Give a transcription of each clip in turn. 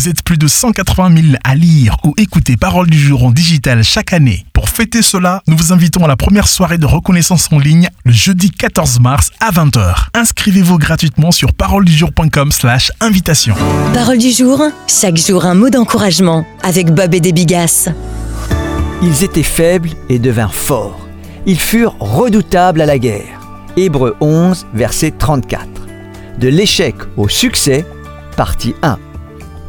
Vous êtes plus de 180 000 à lire ou écouter Parole du jour en digital chaque année. Pour fêter cela, nous vous invitons à la première soirée de reconnaissance en ligne le jeudi 14 mars à 20h. Inscrivez-vous gratuitement sur paroledujour.com slash invitation. Parole du jour, chaque jour un mot d'encouragement avec Bob et des Bigas. Ils étaient faibles et devinrent forts. Ils furent redoutables à la guerre. Hébreux 11, verset 34. De l'échec au succès, partie 1.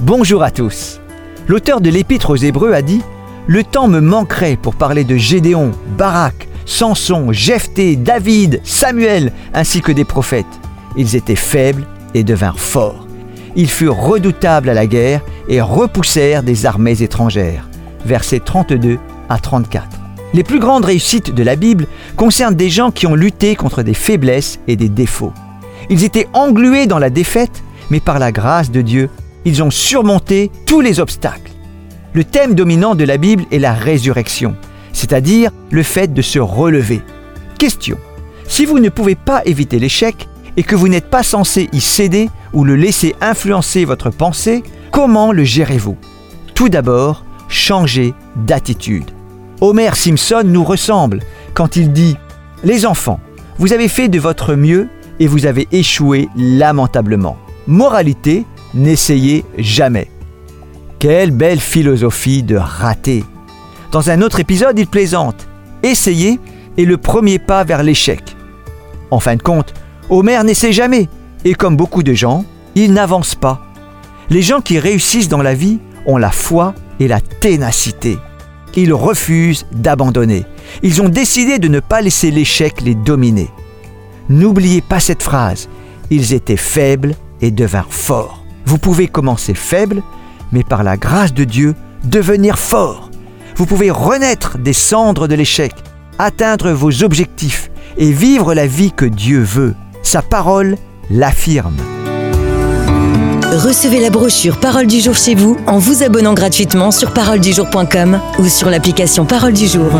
Bonjour à tous. L'auteur de l'Épître aux Hébreux a dit Le temps me manquerait pour parler de Gédéon, Barak, Samson, Jephthé, David, Samuel, ainsi que des prophètes. Ils étaient faibles et devinrent forts. Ils furent redoutables à la guerre et repoussèrent des armées étrangères. Versets 32 à 34. Les plus grandes réussites de la Bible concernent des gens qui ont lutté contre des faiblesses et des défauts. Ils étaient englués dans la défaite, mais par la grâce de Dieu, ils ont surmonté tous les obstacles. Le thème dominant de la Bible est la résurrection, c'est-à-dire le fait de se relever. Question. Si vous ne pouvez pas éviter l'échec et que vous n'êtes pas censé y céder ou le laisser influencer votre pensée, comment le gérez-vous? Tout d'abord, changez d'attitude. Homer Simpson nous ressemble quand il dit ⁇ Les enfants, vous avez fait de votre mieux et vous avez échoué lamentablement. Moralité, n'essayez jamais. Quelle belle philosophie de rater. Dans un autre épisode, il plaisante. Essayer est le premier pas vers l'échec. En fin de compte, Homer n'essaie jamais, et comme beaucoup de gens, il n'avance pas. Les gens qui réussissent dans la vie ont la foi et la ténacité ils refusent d'abandonner. Ils ont décidé de ne pas laisser l'échec les dominer. N'oubliez pas cette phrase. Ils étaient faibles et devinrent forts. Vous pouvez commencer faible, mais par la grâce de Dieu, devenir fort. Vous pouvez renaître des cendres de l'échec, atteindre vos objectifs et vivre la vie que Dieu veut. Sa parole l'affirme. Recevez la brochure Parole du jour chez vous en vous abonnant gratuitement sur paroledujour.com ou sur l'application Parole du jour.